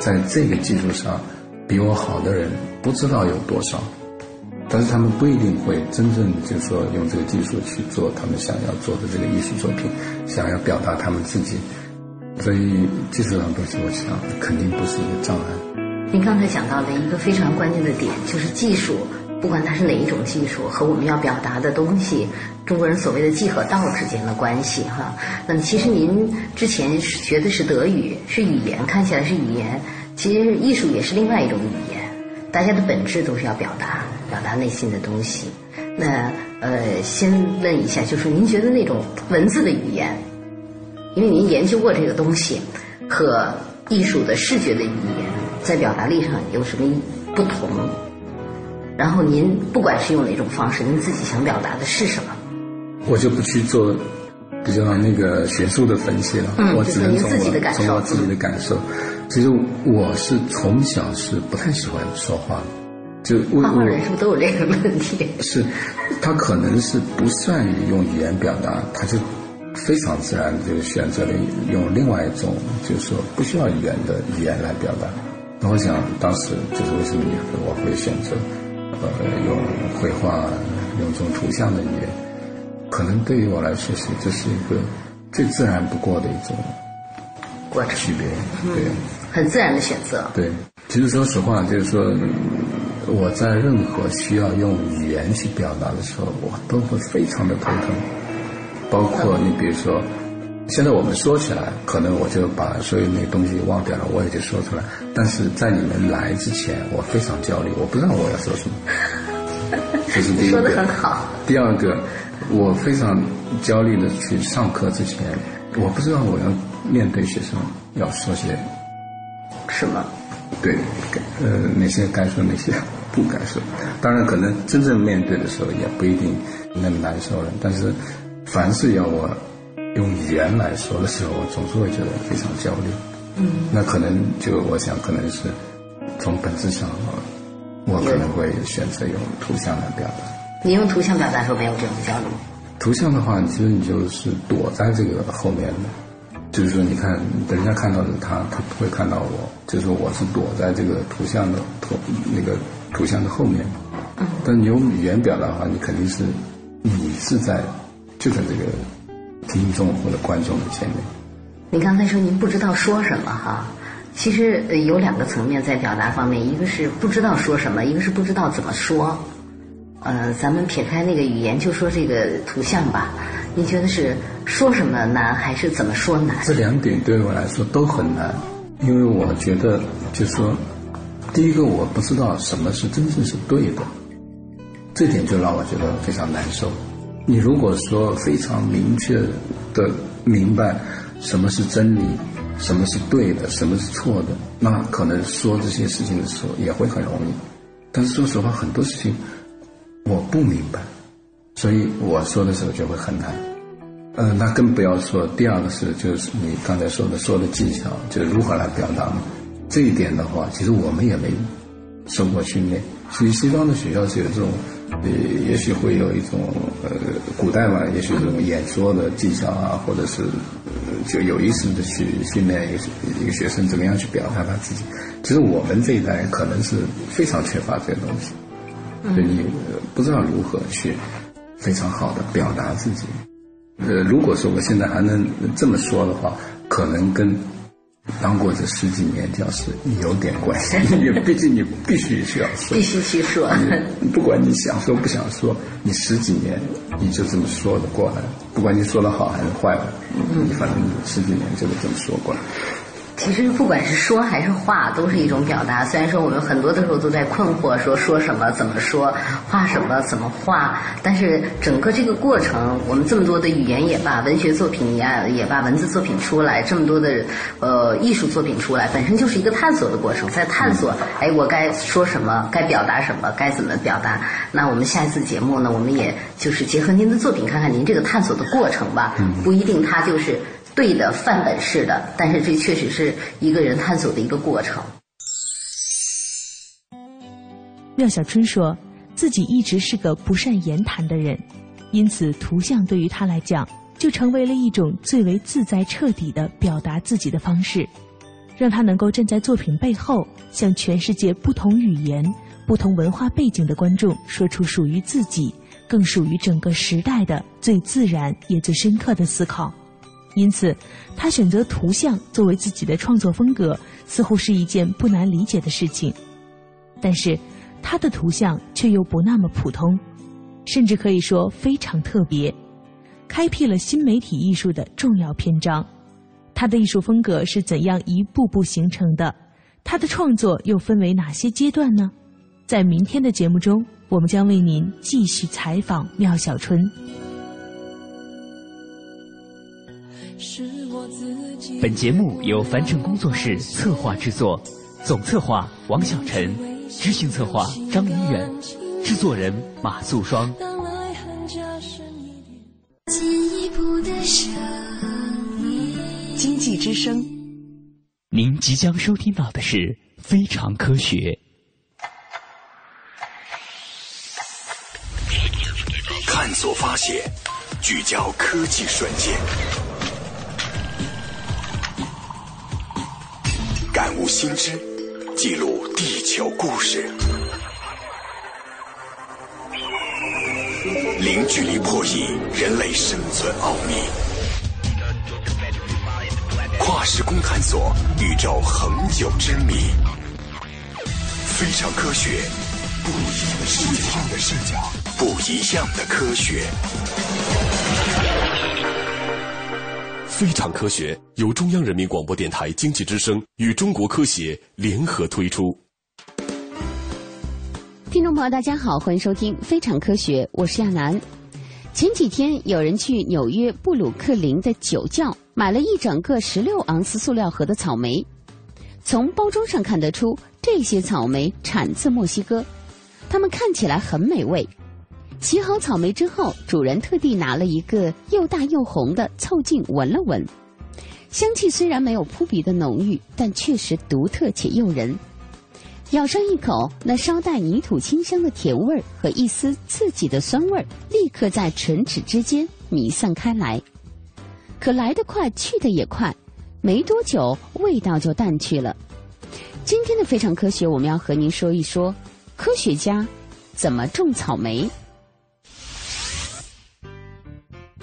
在这个技术上，比我好的人不知道有多少。但是他们不一定会真正就是说用这个技术去做他们想要做的这个艺术作品，想要表达他们自己。所以技术上东西，我想肯定不是一个障碍。您刚才讲到的一个非常关键的点，就是技术。不管它是哪一种技术，和我们要表达的东西，中国人所谓的“技和道”之间的关系，哈。那么，其实您之前学的是德语，是语言，看起来是语言，其实艺术也是另外一种语言。大家的本质都是要表达，表达内心的东西。那呃，先问一下，就是您觉得那种文字的语言，因为您研究过这个东西，和艺术的视觉的语言在表达力上有什么不同？然后您不管是用哪种方式，您自己想表达的是什么？我就不去做比较那个学术的分析了，嗯我只能从我感受从我自己的感受。其实我是从小是不太喜欢说话的，就我画人是不是都有这个问题？是，他可能是不善于用语言表达，他就非常自然地就选择了用另外一种，就是说不需要语言的语言来表达。那我想当时就是为什么我会选择呃用绘画，用这种图像的语言，可能对于我来说是这是一个最自然不过的一种过程区别，对。很自然的选择。对，其实说实话，就是说嗯我在任何需要用语言去表达的时候，我都会非常的头疼。包括你比如说，现在我们说起来，可能我就把所有那东西忘掉了，我也就说出来。但是在你们来之前，我非常焦虑，我不知道我要说什么。这是第一说个。的很好。第二个，我非常焦虑的去上课之前，我不知道我要面对学生要说些什么。对，呃，哪些该说，哪些不该说。当然，可能真正面对的时候也不一定那么难受了。但是，凡是要我用语言来说的时候，我总是会觉得非常焦虑。嗯，那可能就我想，可能是从本质上，我可能会选择用图像来表达。你用图像表达的时候没有这种焦虑？图像的话，其实你就是躲在这个后面的，就是说，你看，人家看到的他，他不会看到我，就是说我是躲在这个图像的图那个图像的后面。嗯。但你用语言表达的话，你肯定是你是在就在这个听众或者观众的前面。你刚才说您不知道说什么哈，其实呃有两个层面在表达方面，一个是不知道说什么，一个是不知道怎么说。呃，咱们撇开那个语言，就说这个图像吧。你觉得是说什么难，还是怎么说难？这两点对我来说都很难，因为我觉得，就是说，第一个我不知道什么是真正是对的，这点就让我觉得非常难受。你如果说非常明确的明白什么是真理，什么是对的，什么是错的，那可能说这些事情的时候也会很容易。但是说实话，很多事情我不明白，所以我说的时候就会很难。呃，那更不要说第二个是，就是你刚才说的说的技巧，就是如何来表达。这一点的话，其实我们也没受过训练。所以西方的学校是有这种，呃，也许会有一种呃，古代嘛，也许这种演说的技巧啊，或者是、呃、就有意识的去训练一个一个学生怎么样去表达他自己。其实我们这一代可能是非常缺乏这些东西，所以你、呃不知道如何去非常好的表达自己。呃，如果说我现在还能这么说的话，可能跟当过这十几年教师有点关系，因为毕竟你必须需要说，必须去说。不管你想说不想说，你十几年你就这么说的过来，不管你说的好还是坏，你反正十几年就得这么说过来。其实不管是说还是画，都是一种表达。虽然说我们很多的时候都在困惑，说说什么、怎么说、画什么、怎么画，但是整个这个过程，我们这么多的语言也罢，文学作品也也罢，文字作品出来，这么多的呃艺术作品出来，本身就是一个探索的过程，在探索，哎，我该说什么，该表达什么，该怎么表达。那我们下一次节目呢，我们也就是结合您的作品，看看您这个探索的过程吧，不一定它就是。对的，范本式的，但是这确实是一个人探索的一个过程。廖小春说自己一直是个不善言谈的人，因此图像对于他来讲就成为了一种最为自在彻底的表达自己的方式，让他能够站在作品背后，向全世界不同语言、不同文化背景的观众说出属于自己、更属于整个时代的最自然也最深刻的思考。因此，他选择图像作为自己的创作风格，似乎是一件不难理解的事情。但是，他的图像却又不那么普通，甚至可以说非常特别，开辟了新媒体艺术的重要篇章。他的艺术风格是怎样一步步形成的？他的创作又分为哪些阶段呢？在明天的节目中，我们将为您继续采访妙小春。本节目由凡尘工作室策划制作，总策划王小晨，执行策划张一远，制作人马素双。经济之声，您即将收听到的是《非常科学》。探索发现，聚焦科技瞬间，感悟新知，记录地球故事，零距离破译人类生存奥秘，跨时空探索宇宙恒久之谜。非常科学，不一样，的视角，不一样的科学。非常科学由中央人民广播电台经济之声与中国科协联合推出。听众朋友，大家好，欢迎收听《非常科学》，我是亚楠。前几天有人去纽约布鲁克林的酒窖买了一整个十六盎司塑料盒的草莓，从包装上看得出，这些草莓产自墨西哥，它们看起来很美味。洗好草莓之后，主人特地拿了一个又大又红的凑近闻了闻，香气虽然没有扑鼻的浓郁，但确实独特且诱人。咬上一口，那稍带泥土清香的甜味儿和一丝刺激的酸味儿，立刻在唇齿之间弥散开来。可来得快，去得也快，没多久味道就淡去了。今天的非常科学，我们要和您说一说科学家怎么种草莓。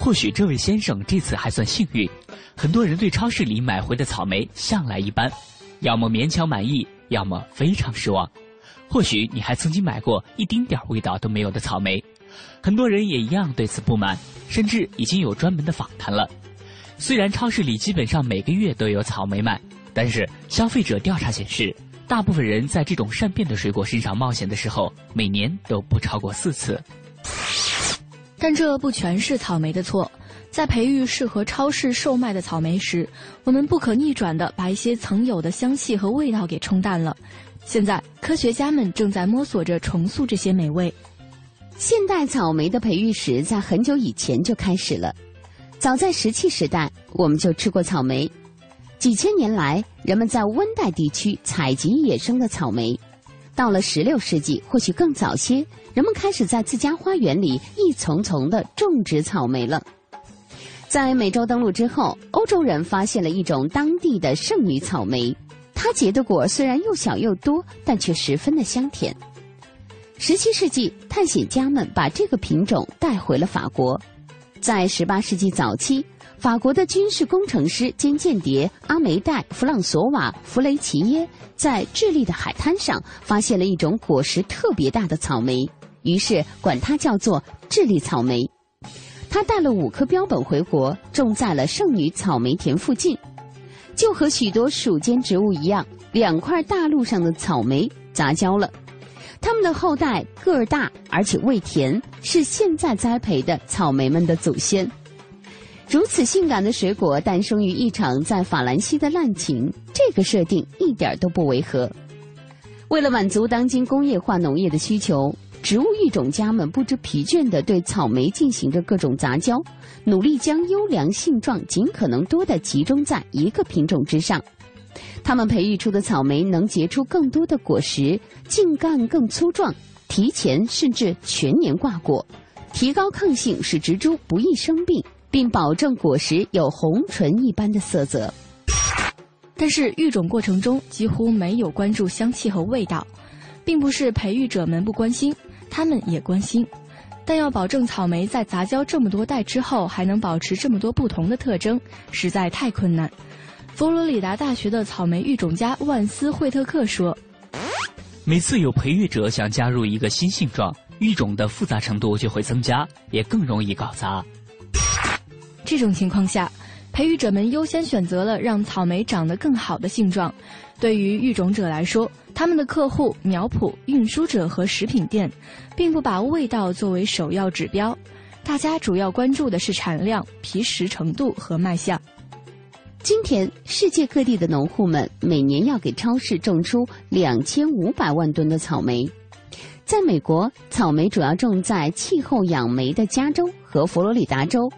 或许这位先生这次还算幸运，很多人对超市里买回的草莓向来一般，要么勉强满意，要么非常失望。或许你还曾经买过一丁点味道都没有的草莓，很多人也一样对此不满，甚至已经有专门的访谈了。虽然超市里基本上每个月都有草莓卖，但是消费者调查显示，大部分人在这种善变的水果身上冒险的时候，每年都不超过四次。但这不全是草莓的错，在培育适合超市售卖的草莓时，我们不可逆转地把一些曾有的香气和味道给冲淡了。现在，科学家们正在摸索着重塑这些美味。现代草莓的培育史在很久以前就开始了，早在石器时代，我们就吃过草莓。几千年来，人们在温带地区采集野生的草莓。到了十六世纪，或许更早些，人们开始在自家花园里一丛丛的种植草莓了。在美洲登陆之后，欧洲人发现了一种当地的圣女草莓，它结的果虽然又小又多，但却十分的香甜。十七世纪，探险家们把这个品种带回了法国。在十八世纪早期，法国的军事工程师兼间谍阿梅代·弗朗索瓦·弗雷齐耶在智利的海滩上发现了一种果实特别大的草莓，于是管它叫做智利草莓。他带了五颗标本回国，种在了圣女草莓田附近。就和许多属间植物一样，两块大陆上的草莓杂交了。它们的后代个儿大，而且味甜，是现在栽培的草莓们的祖先。如此性感的水果诞生于一场在法兰西的滥情，这个设定一点都不违和。为了满足当今工业化农业的需求，植物育种家们不知疲倦地对草莓进行着各种杂交，努力将优良性状尽可能多地集中在一个品种之上。他们培育出的草莓能结出更多的果实，茎干更粗壮，提前甚至全年挂果，提高抗性，使植株不易生病，并保证果实有红唇一般的色泽。但是育种过程中几乎没有关注香气和味道，并不是培育者们不关心，他们也关心，但要保证草莓在杂交这么多代之后还能保持这么多不同的特征，实在太困难。佛罗里达大学的草莓育种家万斯惠特克说：“每次有培育者想加入一个新性状，育种的复杂程度就会增加，也更容易搞砸。这种情况下，培育者们优先选择了让草莓长得更好的性状。对于育种者来说，他们的客户、苗圃、运输者和食品店，并不把味道作为首要指标，大家主要关注的是产量、皮实程度和卖相。今天，世界各地的农户们每年要给超市种出两千五百万吨的草莓。在美国，草莓主要种在气候养梅的加州和佛罗里达州。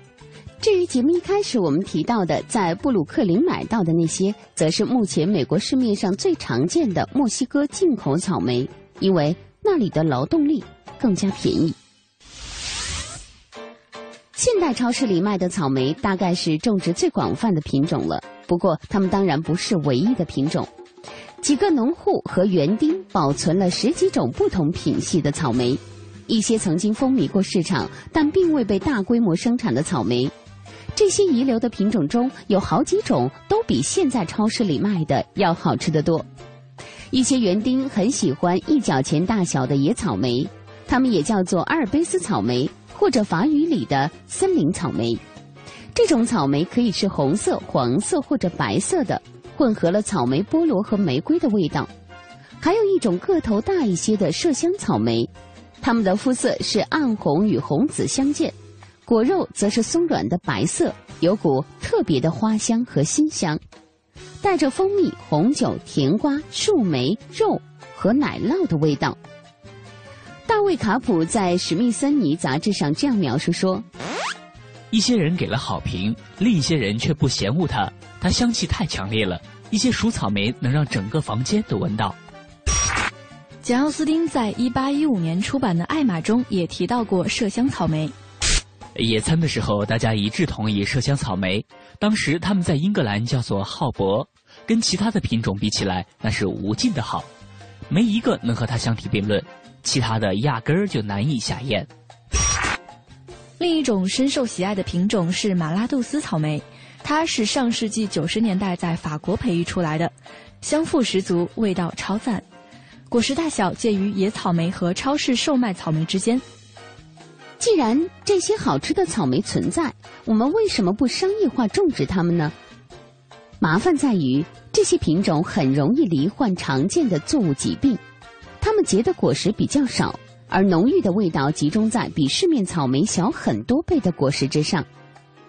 至于节目一开始我们提到的在布鲁克林买到的那些，则是目前美国市面上最常见的墨西哥进口草莓，因为那里的劳动力更加便宜。现代超市里卖的草莓大概是种植最广泛的品种了，不过它们当然不是唯一的品种。几个农户和园丁保存了十几种不同品系的草莓，一些曾经风靡过市场但并未被大规模生产的草莓。这些遗留的品种中有好几种都比现在超市里卖的要好吃得多。一些园丁很喜欢一角钱大小的野草莓，它们也叫做阿尔卑斯草莓或者法语里的森林草莓。这种草莓可以是红色、黄色或者白色的，混合了草莓、菠萝和玫瑰的味道。还有一种个头大一些的麝香草莓，它们的肤色是暗红与红紫相间。果肉则是松软的白色，有股特别的花香和馨香，带着蜂蜜、红酒、甜瓜、树莓、肉和奶酪的味道。大卫·卡普在史密森尼杂志上这样描述说：“一些人给了好评，另一些人却不嫌恶它，它香气太强烈了。一些熟草莓能让整个房间都闻到。”简·奥斯汀在一八一五年出版的《艾玛》中也提到过麝香草莓。野餐的时候，大家一致同意麝香草莓。当时他们在英格兰叫做浩博，跟其他的品种比起来，那是无尽的好，没一个能和它相提并论。其他的压根儿就难以下咽。另一种深受喜爱的品种是马拉杜斯草莓，它是上世纪九十年代在法国培育出来的，香馥十足，味道超赞，果实大小介于野草莓和超市售卖草莓之间。既然这些好吃的草莓存在，我们为什么不商业化种植它们呢？麻烦在于这些品种很容易罹患常见的作物疾病，它们结的果实比较少，而浓郁的味道集中在比市面草莓小很多倍的果实之上。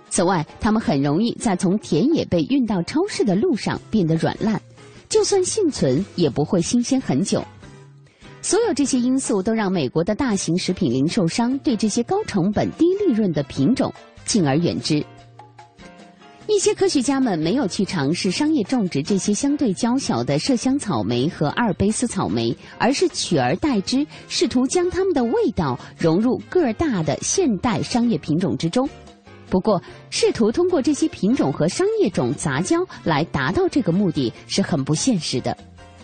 此外，它们很容易在从田野被运到超市的路上变得软烂，就算幸存也不会新鲜很久。所有这些因素都让美国的大型食品零售商对这些高成本、低利润的品种敬而远之。一些科学家们没有去尝试商业种植这些相对娇小的麝香草莓和阿尔卑斯草莓，而是取而代之，试图将它们的味道融入个儿大的现代商业品种之中。不过，试图通过这些品种和商业种杂交来达到这个目的是很不现实的。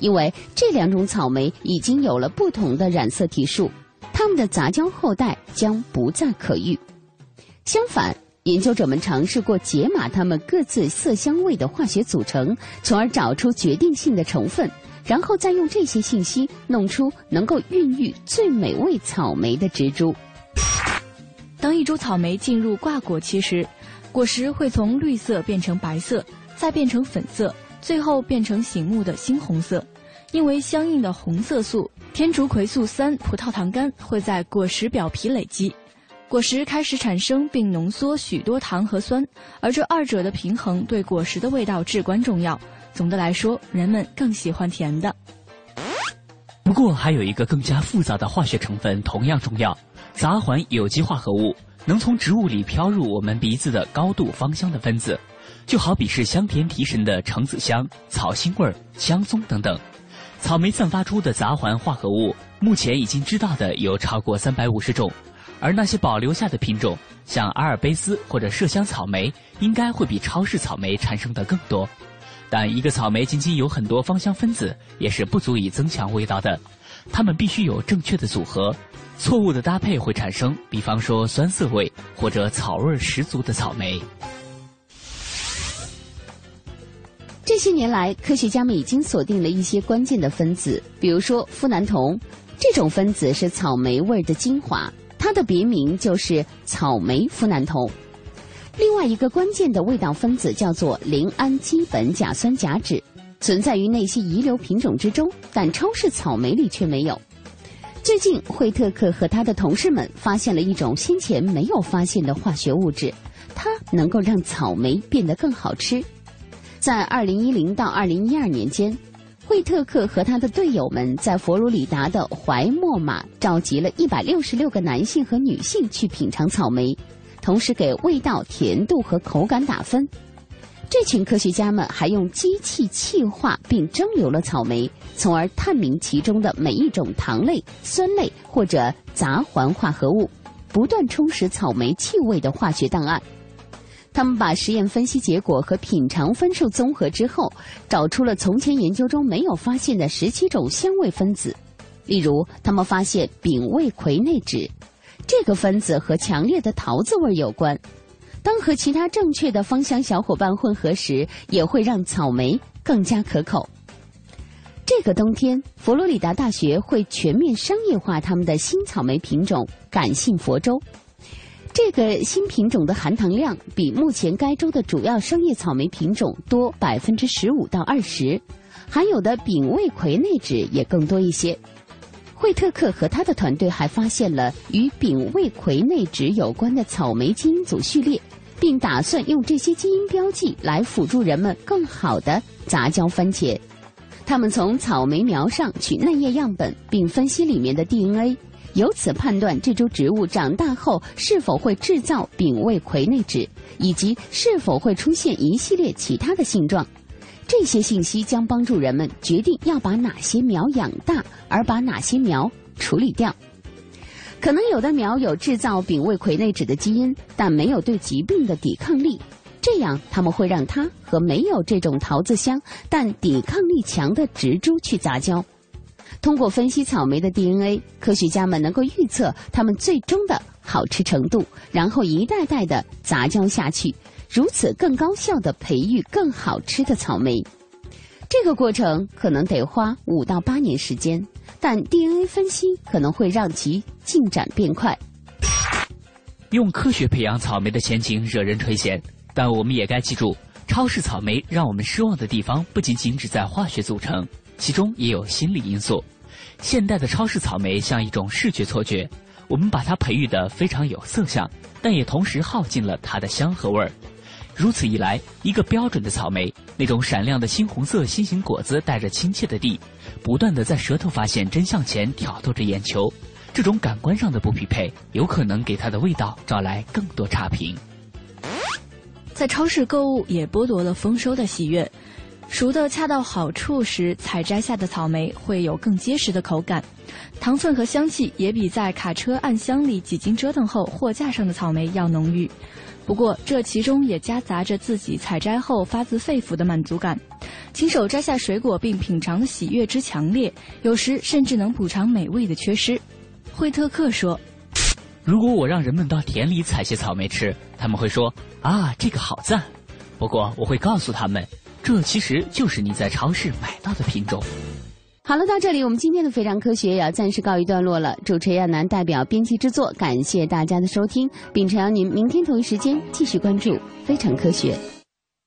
因为这两种草莓已经有了不同的染色体数，它们的杂交后代将不再可遇。相反，研究者们尝试过解码它们各自色香味的化学组成，从而找出决定性的成分，然后再用这些信息弄出能够孕育最美味草莓的植株。当一株草莓进入挂果期时，果实会从绿色变成白色，再变成粉色，最后变成醒目的猩红色。因为相应的红色素天竺葵素三葡萄糖苷会在果实表皮累积，果实开始产生并浓缩许多糖和酸，而这二者的平衡对果实的味道至关重要。总的来说，人们更喜欢甜的。不过，还有一个更加复杂的化学成分同样重要——杂环有机化合物，能从植物里飘入我们鼻子的高度芳香的分子，就好比是香甜提神的橙子香、草腥味、香松等等。草莓散发出的杂环化合物，目前已经知道的有超过三百五十种，而那些保留下的品种，像阿尔卑斯或者麝香草莓，应该会比超市草莓产生的更多。但一个草莓仅仅有很多芳香分子，也是不足以增强味道的，它们必须有正确的组合，错误的搭配会产生，比方说酸涩味或者草味十足的草莓。这些年来，科学家们已经锁定了一些关键的分子，比如说呋喃酮。这种分子是草莓味的精华，它的别名就是草莓呋喃酮。另外一个关键的味道分子叫做邻氨基苯甲酸甲酯，存在于那些遗留品种之中，但超市草莓里却没有。最近，惠特克和他的同事们发现了一种先前没有发现的化学物质，它能够让草莓变得更好吃。在二零一零到二零一二年间，惠特克和他的队友们在佛罗里达的怀莫马召集了一百六十六个男性和女性去品尝草莓，同时给味道、甜度和口感打分。这群科学家们还用机器气化并蒸馏了草莓，从而探明其中的每一种糖类、酸类或者杂环化合物，不断充实草莓气味的化学档案。他们把实验分析结果和品尝分数综合之后，找出了从前研究中没有发现的十七种香味分子。例如，他们发现丙味葵内酯，这个分子和强烈的桃子味有关。当和其他正确的芳香小伙伴混合时，也会让草莓更加可口。这个冬天，佛罗里达大学会全面商业化他们的新草莓品种——感性佛州。这个新品种的含糖量比目前该州的主要商业草莓品种多百分之十五到二十，含有的丙味葵内酯也更多一些。惠特克和他的团队还发现了与丙味葵内酯有关的草莓基因组序列，并打算用这些基因标记来辅助人们更好的杂交番茄。他们从草莓苗上取嫩叶样本，并分析里面的 DNA，由此判断这株植物长大后是否会制造丙味葵内酯，以及是否会出现一系列其他的性状。这些信息将帮助人们决定要把哪些苗养大，而把哪些苗处理掉。可能有的苗有制造丙味葵内酯的基因，但没有对疾病的抵抗力。这样，他们会让它和没有这种桃子香但抵抗力强的植株去杂交。通过分析草莓的 DNA，科学家们能够预测它们最终的好吃程度，然后一代代的杂交下去。如此更高效的培育更好吃的草莓，这个过程可能得花五到八年时间，但 DNA 分析可能会让其进展变快。用科学培养草莓的前景惹人垂涎，但我们也该记住，超市草莓让我们失望的地方不仅仅只在化学组成，其中也有心理因素。现代的超市草莓像一种视觉错觉，我们把它培育得非常有色相，但也同时耗尽了它的香和味儿。如此一来，一个标准的草莓，那种闪亮的猩红色心形果子，带着亲切的地，不断的在舌头发现真相前挑逗着眼球。这种感官上的不匹配，有可能给它的味道招来更多差评。在超市购物也剥夺了丰收的喜悦。熟的恰到好处时采摘下的草莓会有更结实的口感，糖分和香气也比在卡车暗箱里几经折腾后货架上的草莓要浓郁。不过，这其中也夹杂着自己采摘后发自肺腑的满足感，亲手摘下水果并品尝的喜悦之强烈，有时甚至能补偿美味的缺失。惠特克说：“如果我让人们到田里采些草莓吃，他们会说啊，这个好赞。不过，我会告诉他们，这其实就是你在超市买到的品种。”好了，到这里我们今天的非常科学也要暂时告一段落了。主持人亚楠代表编辑制作，感谢大家的收听，并诚邀您明天同一时间继续关注非常科学。